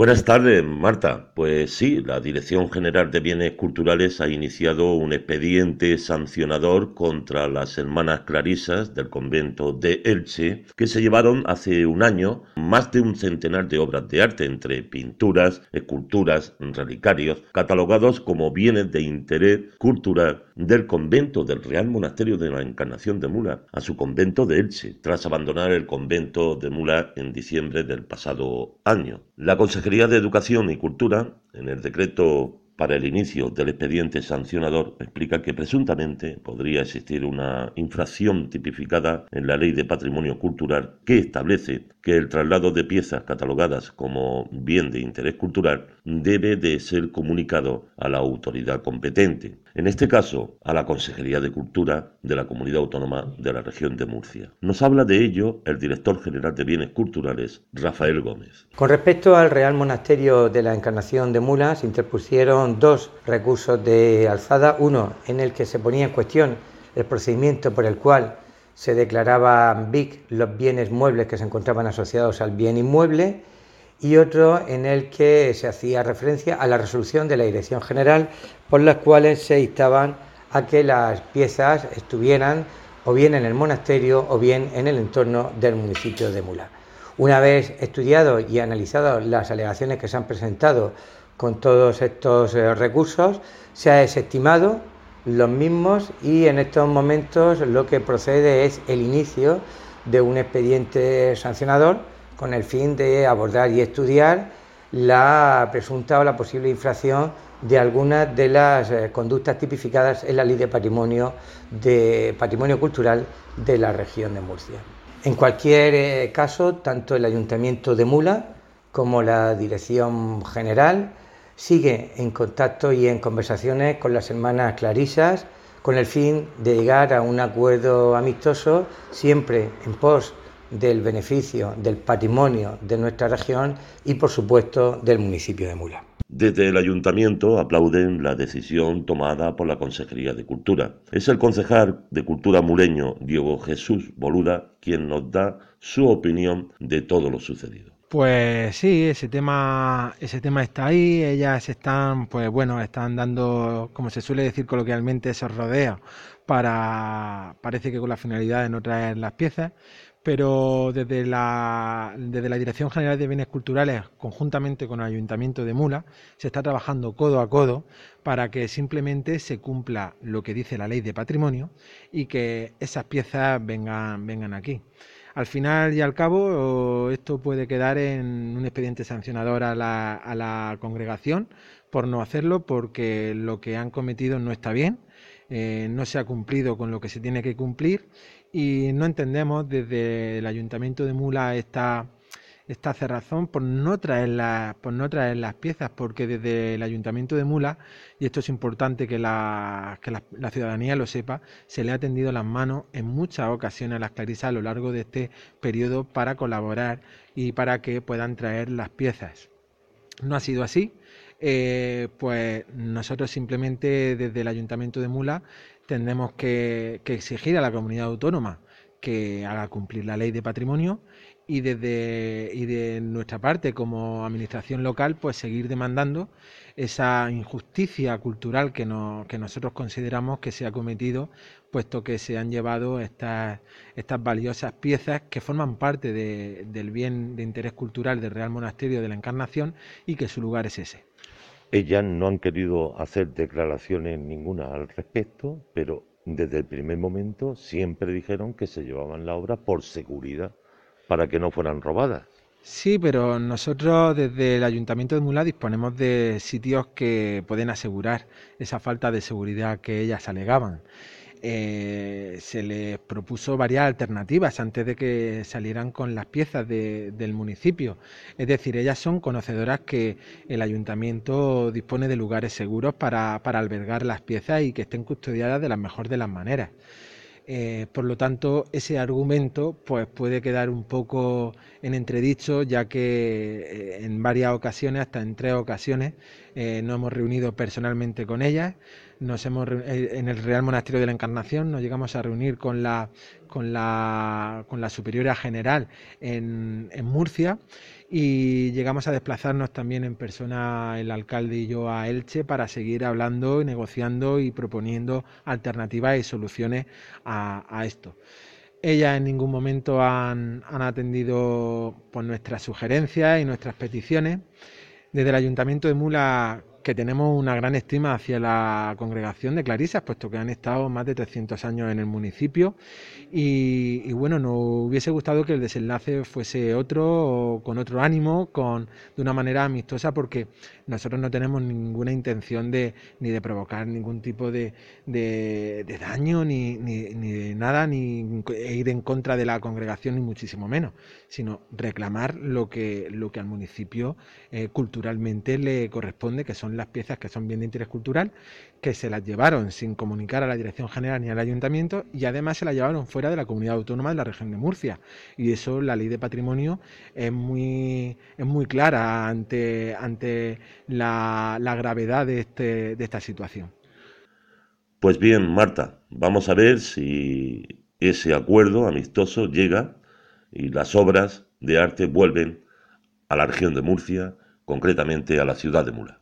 Buenas tardes, Marta. Pues sí, la Dirección General de Bienes Culturales ha iniciado un expediente sancionador contra las hermanas clarisas del convento de Elche, que se llevaron hace un año más de un centenar de obras de arte, entre pinturas, esculturas, relicarios, catalogados como bienes de interés cultural del convento del Real Monasterio de la Encarnación de Mula a su convento de Elche, tras abandonar el convento de Mula en diciembre del pasado año. La Consejería de Educación y Cultura, en el decreto para el inicio del expediente sancionador explica que presuntamente podría existir una infracción tipificada en la Ley de Patrimonio Cultural que establece que el traslado de piezas catalogadas como bien de interés cultural debe de ser comunicado a la autoridad competente, en este caso a la Consejería de Cultura de la Comunidad Autónoma de la Región de Murcia. Nos habla de ello el director general de Bienes Culturales, Rafael Gómez. Con respecto al Real Monasterio de la Encarnación de Mulas, interpusieron dos recursos de alzada, uno en el que se ponía en cuestión el procedimiento por el cual se declaraban BIC los bienes muebles que se encontraban asociados al bien inmueble y otro en el que se hacía referencia a la resolución de la Dirección General por las cuales se instaban a que las piezas estuvieran o bien en el monasterio o bien en el entorno del municipio de Mula. Una vez estudiado y analizado las alegaciones que se han presentado con todos estos eh, recursos, se ha desestimado los mismos y en estos momentos lo que procede es el inicio de un expediente sancionador con el fin de abordar y estudiar la presunta o la posible infracción de algunas de las eh, conductas tipificadas en la Ley de Patrimonio de Patrimonio Cultural de la región de Murcia. En cualquier eh, caso, tanto el Ayuntamiento de Mula como la Dirección General sigue en contacto y en conversaciones con las hermanas clarisas con el fin de llegar a un acuerdo amistoso siempre en pos del beneficio del patrimonio de nuestra región y por supuesto del municipio de Mula. Desde el ayuntamiento aplauden la decisión tomada por la Consejería de Cultura. Es el concejal de Cultura muleño, Diego Jesús Boluda, quien nos da su opinión de todo lo sucedido. Pues sí, ese tema, ese tema está ahí, ellas están, pues bueno, están dando, como se suele decir coloquialmente, esos rodeos para, parece que con la finalidad de no traer las piezas, pero desde la, desde la Dirección General de Bienes Culturales, conjuntamente con el Ayuntamiento de Mula, se está trabajando codo a codo para que simplemente se cumpla lo que dice la ley de patrimonio y que esas piezas vengan, vengan aquí. Al final y al cabo, esto puede quedar en un expediente sancionador a la, congregación por no hacerlo, porque lo que han cometido no está bien, eh, no se ha cumplido con lo que se tiene que cumplir y no entendemos desde el Ayuntamiento de Mula esta esta cerrazón por no traer las, por no traer las piezas, porque desde el Ayuntamiento de Mula, y esto es importante que, la, que la, ciudadanía lo sepa, se le ha tendido las manos en muchas ocasiones a las clarisas a lo largo de este periodo para colaborar y para que puedan traer las piezas. No ha sido así, eh, pues nosotros simplemente desde el Ayuntamiento de Mula tendremos que exigir a la comunidad autónoma que haga cumplir la ley de patrimonio y desde y de nuestra parte como administración local pues seguir demandando esa injusticia cultural que, que nosotros consideramos que se ha cometido puesto que se han llevado estas, estas valiosas piezas que forman parte del bien de interés cultural del Real Monasterio de la Encarnación y que su lugar es ese. Ellas no han querido hacer declaraciones ninguna al respecto, pero desde el primer momento siempre dijeron que se llevaban la obra por seguridad para que no fueran robadas. Sí, pero nosotros desde el Ayuntamiento de Mula disponemos de sitios que pueden asegurar esa falta de seguridad que ellas alegaban. Eh, se les propuso varias alternativas antes de que salieran con las piezas del municipio. Es decir, ellas son conocedoras que el ayuntamiento dispone de lugares seguros para, para albergar las piezas y que estén custodiadas de la mejor de las maneras. Eh, por lo tanto, ese argumento pues, puede quedar un poco en entredicho, ya que eh, en varias ocasiones, hasta en tres ocasiones, eh, nos hemos reunido personalmente con ellas, nos hemos eh, en el Real Monasterio de la Encarnación, nos llegamos a reunir con la, con la, con la Superiora General en, en Murcia y llegamos a desplazarnos también en persona el alcalde y yo a Elche para seguir hablando negociando y proponiendo alternativas y soluciones a, esto. Ellas en ningún momento han, han atendido pues, nuestras sugerencias y nuestras peticiones. Desde el Ayuntamiento de Mula que tenemos una gran estima hacia la congregación de Clarisas, puesto que han estado más de 300 años en el municipio. Y, bueno, nos hubiese gustado que el desenlace fuese otro, con otro ánimo, con, de una manera amistosa, porque nosotros no tenemos ninguna intención de, ni de provocar ningún tipo de, daño, ni, de nada, ni ir en contra de la congregación, ni muchísimo menos, sino reclamar lo que, lo que al municipio eh, culturalmente le corresponde, que son las piezas que son bien de interés cultural, que se las llevaron sin comunicar a la Dirección General ni al Ayuntamiento y además se las llevaron fuera de la comunidad autónoma de la región de Murcia. Y eso la ley de patrimonio es muy, es muy clara ante, ante la, gravedad de, este, de esta situación. Pues bien, Marta, vamos a ver si ese acuerdo amistoso llega y las obras de arte vuelven a la región de Murcia, concretamente a la ciudad de Mula.